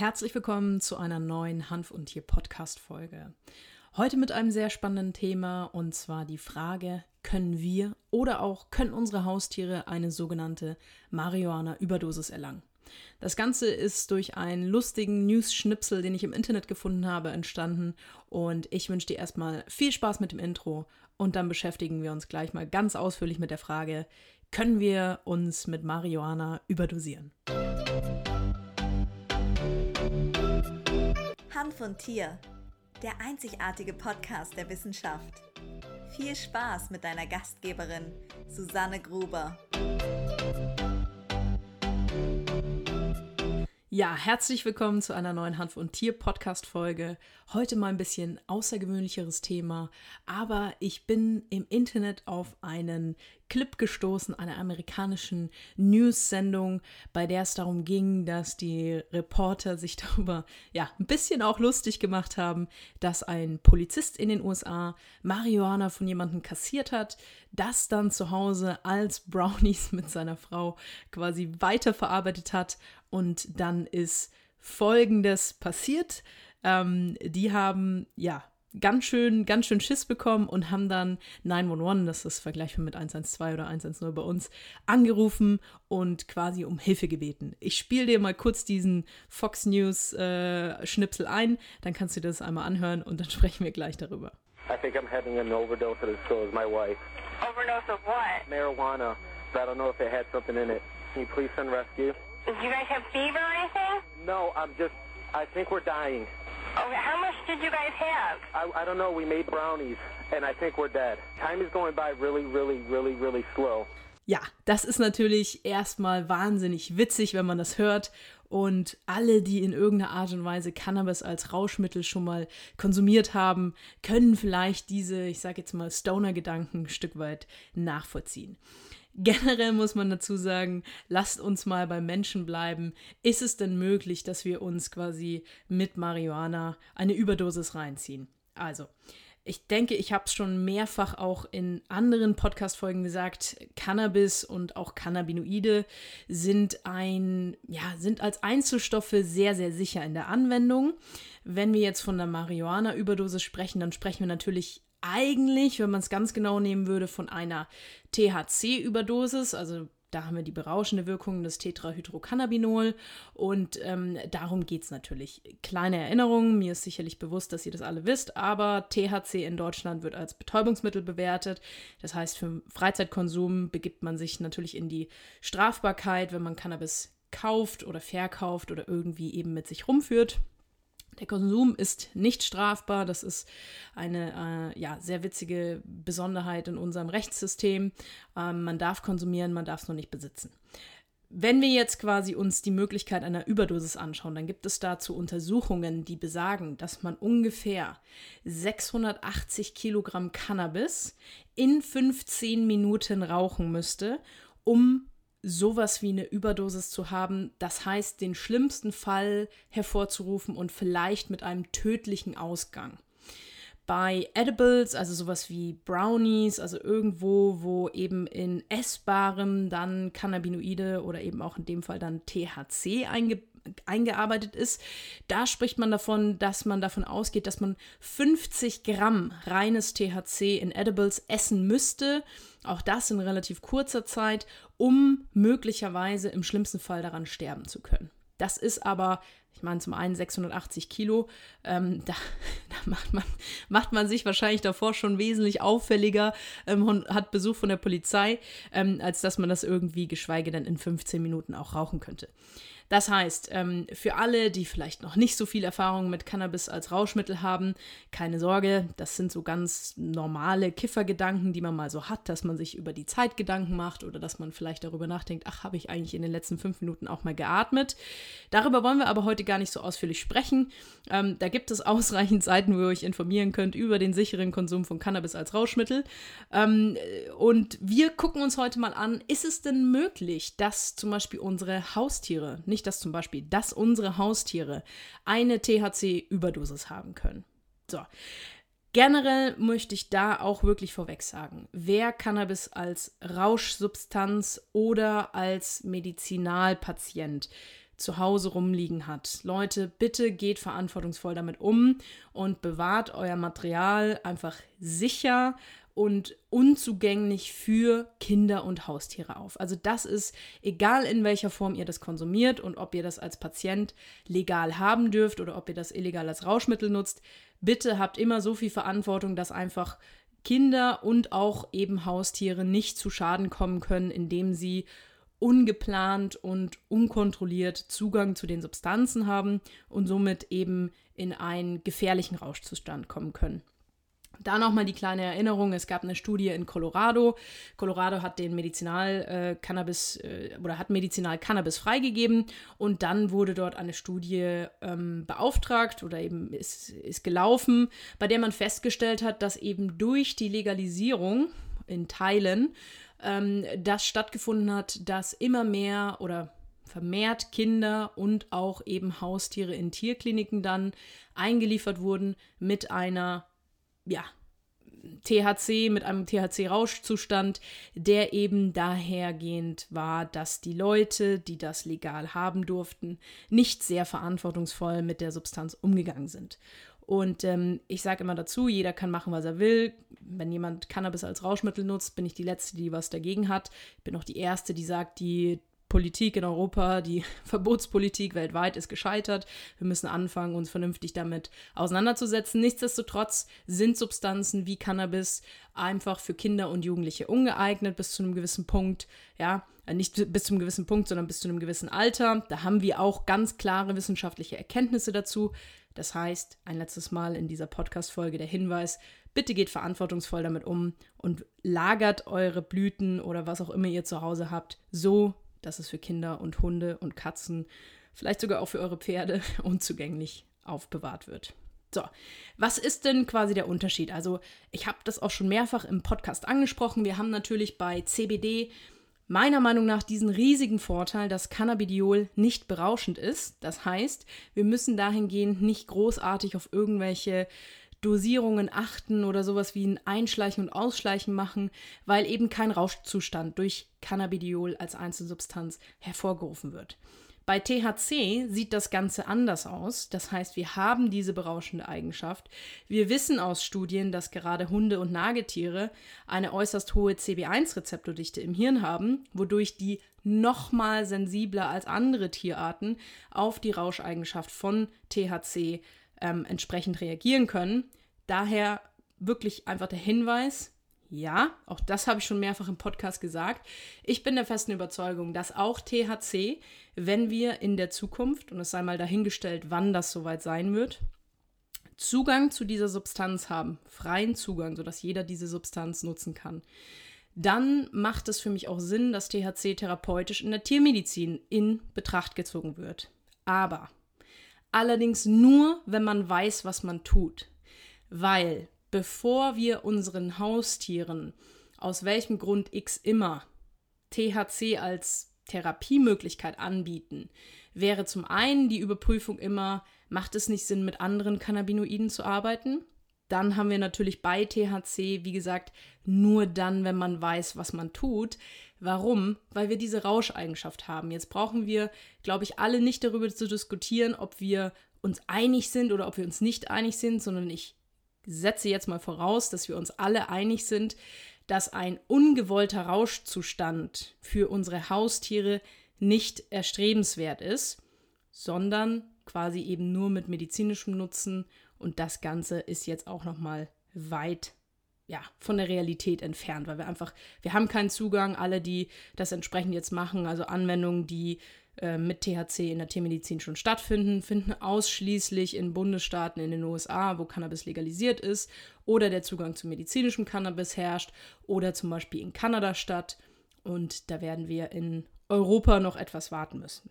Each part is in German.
Herzlich willkommen zu einer neuen Hanf und Tier Podcast Folge. Heute mit einem sehr spannenden Thema und zwar die Frage, können wir oder auch können unsere Haustiere eine sogenannte Marihuana-Überdosis erlangen? Das Ganze ist durch einen lustigen News-Schnipsel, den ich im Internet gefunden habe, entstanden und ich wünsche dir erstmal viel Spaß mit dem Intro und dann beschäftigen wir uns gleich mal ganz ausführlich mit der Frage, können wir uns mit Marihuana überdosieren? Hanf und Tier, der einzigartige Podcast der Wissenschaft. Viel Spaß mit deiner Gastgeberin Susanne Gruber. Ja, herzlich willkommen zu einer neuen Hanf- und Tier-Podcast-Folge. Heute mal ein bisschen außergewöhnlicheres Thema, aber ich bin im Internet auf einen Clip gestoßen, einer amerikanischen News-Sendung, bei der es darum ging, dass die Reporter sich darüber ja ein bisschen auch lustig gemacht haben, dass ein Polizist in den USA Marihuana von jemandem kassiert hat, das dann zu Hause als Brownies mit seiner Frau quasi weiterverarbeitet hat und dann ist Folgendes passiert. Ähm, die haben, ja, ganz schön, ganz schön Schiss bekommen und haben dann 911, das ist vergleichbar mit 112 oder 110 bei uns, angerufen und quasi um Hilfe gebeten. Ich spiele dir mal kurz diesen Fox News äh, Schnipsel ein, dann kannst du dir das einmal anhören und dann sprechen wir gleich darüber. I think I'm having an overdose of the store with my wife. Overdose of what? Marijuana. I don't know if it had something in it. Can you please send rescue? Did you guys have fever or anything? No, I'm just. I think we're dying. Okay, how much did you guys have? I, I don't know. We made brownies, and I think we're dead. Time is going by really, really, really, really slow. Ja, das ist natürlich erstmal wahnsinnig witzig, wenn man das hört. Und alle, die in irgendeiner Art und Weise Cannabis als Rauschmittel schon mal konsumiert haben, können vielleicht diese, ich sage jetzt mal, Stoner-Gedanken ein Stück weit nachvollziehen. Generell muss man dazu sagen, lasst uns mal beim Menschen bleiben. Ist es denn möglich, dass wir uns quasi mit Marihuana eine Überdosis reinziehen? Also, ich denke, ich habe es schon mehrfach auch in anderen Podcast-Folgen gesagt, Cannabis und auch Cannabinoide sind ein, ja, sind als Einzelstoffe sehr, sehr sicher in der Anwendung. Wenn wir jetzt von der Marihuana-Überdosis sprechen, dann sprechen wir natürlich eigentlich, wenn man es ganz genau nehmen würde, von einer THC-Überdosis, also da haben wir die berauschende Wirkung des Tetrahydrocannabinol und ähm, darum geht es natürlich. Kleine Erinnerung, mir ist sicherlich bewusst, dass ihr das alle wisst, aber THC in Deutschland wird als Betäubungsmittel bewertet. Das heißt, für Freizeitkonsum begibt man sich natürlich in die Strafbarkeit, wenn man Cannabis kauft oder verkauft oder irgendwie eben mit sich rumführt. Der Konsum ist nicht strafbar. Das ist eine äh, ja, sehr witzige Besonderheit in unserem Rechtssystem. Ähm, man darf konsumieren, man darf es nur nicht besitzen. Wenn wir jetzt quasi uns die Möglichkeit einer Überdosis anschauen, dann gibt es dazu Untersuchungen, die besagen, dass man ungefähr 680 Kilogramm Cannabis in 15 Minuten rauchen müsste, um sowas wie eine Überdosis zu haben. Das heißt, den schlimmsten Fall hervorzurufen und vielleicht mit einem tödlichen Ausgang. Bei Edibles, also sowas wie Brownies, also irgendwo, wo eben in essbarem dann Cannabinoide oder eben auch in dem Fall dann THC einge eingearbeitet ist, da spricht man davon, dass man davon ausgeht, dass man 50 Gramm reines THC in Edibles essen müsste, auch das in relativ kurzer Zeit, um möglicherweise im schlimmsten Fall daran sterben zu können. Das ist aber, ich meine, zum einen 680 Kilo, ähm, da, da, macht, man, macht man sich wahrscheinlich davor schon wesentlich auffälliger ähm, und hat Besuch von der Polizei, ähm, als dass man das irgendwie, geschweige denn in 15 Minuten auch rauchen könnte. Das heißt, ähm, für alle, die vielleicht noch nicht so viel Erfahrung mit Cannabis als Rauschmittel haben, keine Sorge, das sind so ganz normale Kiffergedanken, die man mal so hat, dass man sich über die Zeit Gedanken macht oder dass man vielleicht darüber nachdenkt, ach, habe ich eigentlich in den letzten fünf Minuten auch mal geatmet. Darüber wollen wir aber heute gar nicht so ausführlich sprechen. Ähm, da gibt es ausreichend Seiten, wo ihr euch informieren könnt über den sicheren Konsum von Cannabis als Rauschmittel. Ähm, und wir gucken uns heute mal an, ist es denn möglich, dass zum Beispiel unsere Haustiere nicht dass zum Beispiel, dass unsere Haustiere eine THC-Überdosis haben können. So. Generell möchte ich da auch wirklich vorweg sagen, wer Cannabis als Rauschsubstanz oder als Medizinalpatient zu Hause rumliegen hat. Leute, bitte geht verantwortungsvoll damit um und bewahrt euer Material einfach sicher und unzugänglich für Kinder und Haustiere auf. Also das ist egal in welcher Form ihr das konsumiert und ob ihr das als Patient legal haben dürft oder ob ihr das illegal als Rauschmittel nutzt. Bitte habt immer so viel Verantwortung, dass einfach Kinder und auch eben Haustiere nicht zu Schaden kommen können, indem sie ungeplant und unkontrolliert Zugang zu den Substanzen haben und somit eben in einen gefährlichen Rauschzustand kommen können. Da nochmal die kleine Erinnerung: Es gab eine Studie in Colorado. Colorado hat den Medizinal-Cannabis äh, äh, oder hat Medizinal-Cannabis freigegeben und dann wurde dort eine Studie ähm, beauftragt oder eben ist, ist gelaufen, bei der man festgestellt hat, dass eben durch die Legalisierung in Teilen ähm, das stattgefunden hat, dass immer mehr oder vermehrt Kinder und auch eben Haustiere in Tierkliniken dann eingeliefert wurden mit einer ja, THC, mit einem THC-Rauschzustand, der eben dahergehend war, dass die Leute, die das legal haben durften, nicht sehr verantwortungsvoll mit der Substanz umgegangen sind. Und ähm, ich sage immer dazu, jeder kann machen, was er will. Wenn jemand Cannabis als Rauschmittel nutzt, bin ich die Letzte, die was dagegen hat. Ich bin auch die Erste, die sagt, die Politik in Europa, die Verbotspolitik weltweit ist gescheitert. Wir müssen anfangen, uns vernünftig damit auseinanderzusetzen. Nichtsdestotrotz sind Substanzen wie Cannabis einfach für Kinder und Jugendliche ungeeignet bis zu einem gewissen Punkt. Ja, äh, nicht bis zu einem gewissen Punkt, sondern bis zu einem gewissen Alter. Da haben wir auch ganz klare wissenschaftliche Erkenntnisse dazu. Das heißt, ein letztes Mal in dieser Podcast-Folge der Hinweis, bitte geht verantwortungsvoll damit um und lagert eure Blüten oder was auch immer ihr zu Hause habt, so, dass es für Kinder und Hunde und Katzen, vielleicht sogar auch für eure Pferde unzugänglich aufbewahrt wird. So, was ist denn quasi der Unterschied? Also, ich habe das auch schon mehrfach im Podcast angesprochen. Wir haben natürlich bei CBD meiner Meinung nach diesen riesigen Vorteil, dass Cannabidiol nicht berauschend ist. Das heißt, wir müssen dahingehend nicht großartig auf irgendwelche Dosierungen achten oder sowas wie ein Einschleichen und Ausschleichen machen, weil eben kein Rauschzustand durch Cannabidiol als Einzelsubstanz hervorgerufen wird. Bei THC sieht das Ganze anders aus. Das heißt, wir haben diese berauschende Eigenschaft. Wir wissen aus Studien, dass gerade Hunde und Nagetiere eine äußerst hohe CB1-Rezeptordichte im Hirn haben, wodurch die nochmal sensibler als andere Tierarten auf die Rauscheigenschaft von THC ähm, entsprechend reagieren können. Daher wirklich einfach der Hinweis, ja, auch das habe ich schon mehrfach im Podcast gesagt. Ich bin der festen Überzeugung, dass auch THC, wenn wir in der Zukunft, und es sei mal dahingestellt, wann das soweit sein wird, Zugang zu dieser Substanz haben, freien Zugang, sodass jeder diese Substanz nutzen kann, dann macht es für mich auch Sinn, dass THC therapeutisch in der Tiermedizin in Betracht gezogen wird. Aber allerdings nur, wenn man weiß, was man tut. Weil bevor wir unseren Haustieren aus welchem Grund X immer THC als Therapiemöglichkeit anbieten, wäre zum einen die Überprüfung immer, macht es nicht Sinn, mit anderen Cannabinoiden zu arbeiten? Dann haben wir natürlich bei THC, wie gesagt, nur dann, wenn man weiß, was man tut. Warum? Weil wir diese Rauscheigenschaft haben. Jetzt brauchen wir, glaube ich, alle nicht darüber zu diskutieren, ob wir uns einig sind oder ob wir uns nicht einig sind, sondern ich setze jetzt mal voraus, dass wir uns alle einig sind, dass ein ungewollter Rauschzustand für unsere Haustiere nicht erstrebenswert ist, sondern quasi eben nur mit medizinischem Nutzen. Und das Ganze ist jetzt auch noch mal weit ja, von der Realität entfernt, weil wir einfach, wir haben keinen Zugang, alle, die das entsprechend jetzt machen, also Anwendungen, die äh, mit THC in der Tiermedizin schon stattfinden, finden ausschließlich in Bundesstaaten in den USA, wo Cannabis legalisiert ist oder der Zugang zu medizinischem Cannabis herrscht oder zum Beispiel in Kanada statt. Und da werden wir in Europa noch etwas warten müssen.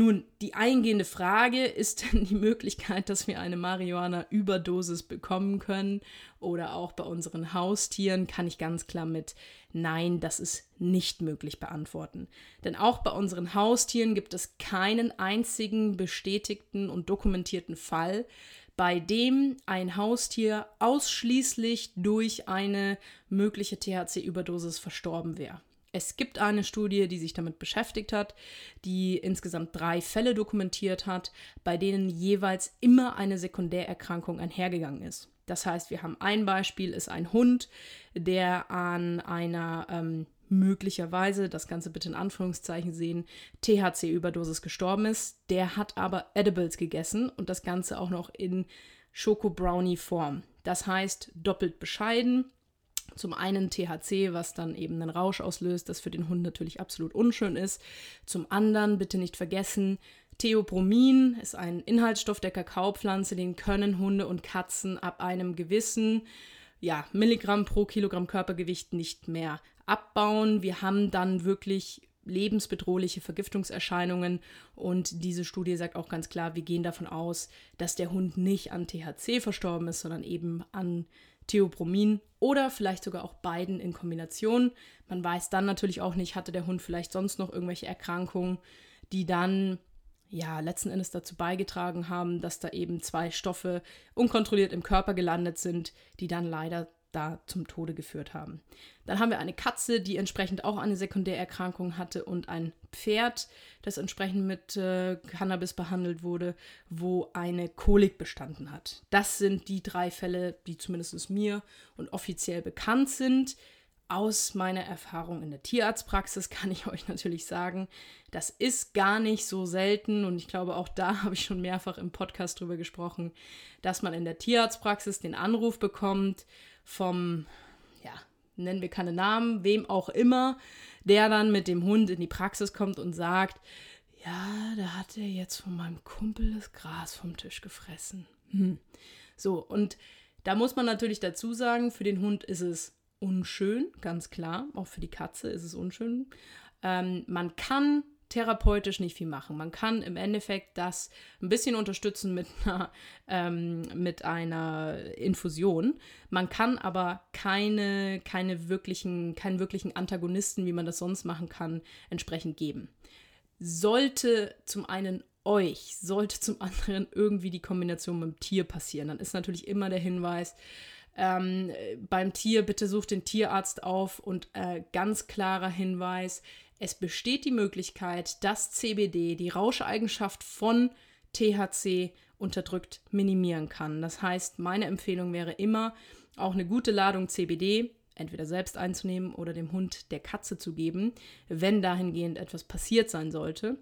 Nun, die eingehende Frage, ist denn die Möglichkeit, dass wir eine Marihuana-Überdosis bekommen können oder auch bei unseren Haustieren, kann ich ganz klar mit Nein, das ist nicht möglich beantworten. Denn auch bei unseren Haustieren gibt es keinen einzigen bestätigten und dokumentierten Fall, bei dem ein Haustier ausschließlich durch eine mögliche THC-Überdosis verstorben wäre. Es gibt eine Studie, die sich damit beschäftigt hat, die insgesamt drei Fälle dokumentiert hat, bei denen jeweils immer eine Sekundärerkrankung einhergegangen ist. Das heißt, wir haben ein Beispiel, ist ein Hund, der an einer ähm, möglicherweise, das Ganze bitte in Anführungszeichen sehen, THC-Überdosis gestorben ist. Der hat aber Edibles gegessen und das Ganze auch noch in Schoko-Brownie-Form. Das heißt, doppelt bescheiden. Zum einen THC, was dann eben einen Rausch auslöst, das für den Hund natürlich absolut unschön ist. Zum anderen bitte nicht vergessen, Theobromin ist ein Inhaltsstoff der Kakaopflanze, den können Hunde und Katzen ab einem gewissen ja, Milligramm pro Kilogramm Körpergewicht nicht mehr abbauen. Wir haben dann wirklich lebensbedrohliche Vergiftungserscheinungen und diese Studie sagt auch ganz klar, wir gehen davon aus, dass der Hund nicht an THC verstorben ist, sondern eben an Theobromin oder vielleicht sogar auch beiden in Kombination. Man weiß dann natürlich auch nicht, hatte der Hund vielleicht sonst noch irgendwelche Erkrankungen, die dann ja, letzten Endes dazu beigetragen haben, dass da eben zwei Stoffe unkontrolliert im Körper gelandet sind, die dann leider da zum Tode geführt haben. Dann haben wir eine Katze, die entsprechend auch eine Sekundärerkrankung hatte und ein Pferd, das entsprechend mit äh, Cannabis behandelt wurde, wo eine Kolik bestanden hat. Das sind die drei Fälle, die zumindest mir und offiziell bekannt sind. Aus meiner Erfahrung in der Tierarztpraxis kann ich euch natürlich sagen, das ist gar nicht so selten und ich glaube, auch da habe ich schon mehrfach im Podcast drüber gesprochen, dass man in der Tierarztpraxis den Anruf bekommt vom, ja, nennen wir keine Namen, wem auch immer, der dann mit dem Hund in die Praxis kommt und sagt, ja, da hat er jetzt von meinem Kumpel das Gras vom Tisch gefressen. Hm. So, und da muss man natürlich dazu sagen, für den Hund ist es unschön, ganz klar. Auch für die Katze ist es unschön. Ähm, man kann therapeutisch nicht viel machen. Man kann im Endeffekt das ein bisschen unterstützen mit einer, ähm, mit einer Infusion. Man kann aber keine, keine wirklichen, keinen wirklichen Antagonisten, wie man das sonst machen kann, entsprechend geben. Sollte zum einen euch, sollte zum anderen irgendwie die Kombination mit dem Tier passieren, dann ist natürlich immer der Hinweis, ähm, beim Tier bitte sucht den Tierarzt auf und äh, ganz klarer Hinweis, es besteht die Möglichkeit, dass CBD die Rauscheigenschaft von THC unterdrückt minimieren kann. Das heißt, meine Empfehlung wäre immer, auch eine gute Ladung CBD entweder selbst einzunehmen oder dem Hund der Katze zu geben, wenn dahingehend etwas passiert sein sollte.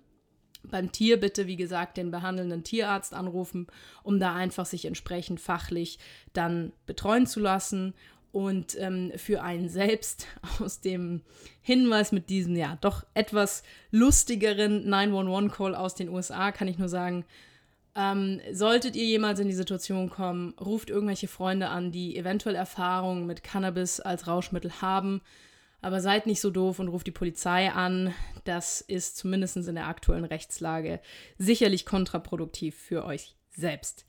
Beim Tier bitte, wie gesagt, den behandelnden Tierarzt anrufen, um da einfach sich entsprechend fachlich dann betreuen zu lassen. Und ähm, für einen selbst aus dem Hinweis mit diesem, ja, doch etwas lustigeren 911-Call aus den USA kann ich nur sagen, ähm, solltet ihr jemals in die Situation kommen, ruft irgendwelche Freunde an, die eventuell Erfahrungen mit Cannabis als Rauschmittel haben aber seid nicht so doof und ruft die Polizei an. Das ist zumindest in der aktuellen Rechtslage sicherlich kontraproduktiv für euch selbst.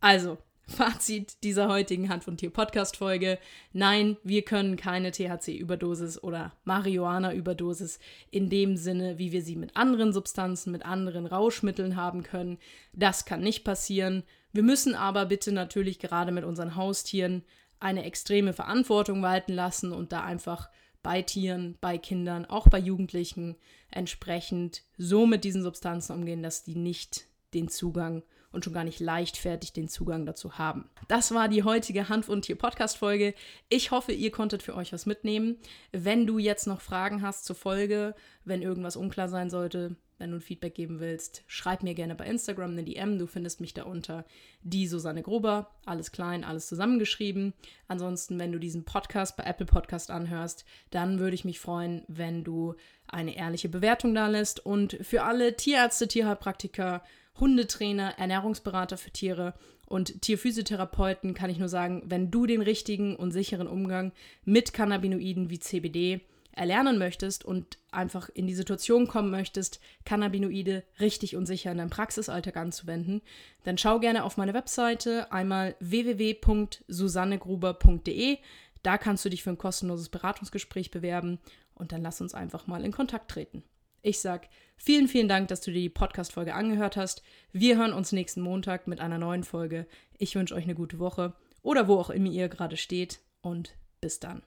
Also, Fazit dieser heutigen Hand von Tier Podcast Folge. Nein, wir können keine THC-Überdosis oder Marihuana-Überdosis in dem Sinne, wie wir sie mit anderen Substanzen, mit anderen Rauschmitteln haben können. Das kann nicht passieren. Wir müssen aber bitte natürlich gerade mit unseren Haustieren eine extreme Verantwortung walten lassen und da einfach bei Tieren, bei Kindern, auch bei Jugendlichen entsprechend so mit diesen Substanzen umgehen, dass die nicht den Zugang und schon gar nicht leichtfertig den Zugang dazu haben. Das war die heutige Hanf- und Tier-Podcast-Folge. Ich hoffe, ihr konntet für euch was mitnehmen. Wenn du jetzt noch Fragen hast zur Folge, wenn irgendwas unklar sein sollte, wenn du ein Feedback geben willst, schreib mir gerne bei Instagram eine DM. Du findest mich da unter die Susanne Gruber. Alles klein, alles zusammengeschrieben. Ansonsten, wenn du diesen Podcast bei Apple Podcast anhörst, dann würde ich mich freuen, wenn du eine ehrliche Bewertung da lässt. Und für alle Tierärzte, Tierheilpraktiker, Hundetrainer, Ernährungsberater für Tiere und Tierphysiotherapeuten kann ich nur sagen, wenn du den richtigen und sicheren Umgang mit Cannabinoiden wie CBD erlernen möchtest und einfach in die Situation kommen möchtest, Cannabinoide richtig und sicher in deinem Praxisalltag anzuwenden, dann schau gerne auf meine Webseite einmal www.susannegruber.de. Da kannst du dich für ein kostenloses Beratungsgespräch bewerben und dann lass uns einfach mal in Kontakt treten. Ich sag vielen, vielen Dank, dass du dir die Podcast-Folge angehört hast. Wir hören uns nächsten Montag mit einer neuen Folge. Ich wünsche euch eine gute Woche oder wo auch immer ihr gerade steht und bis dann.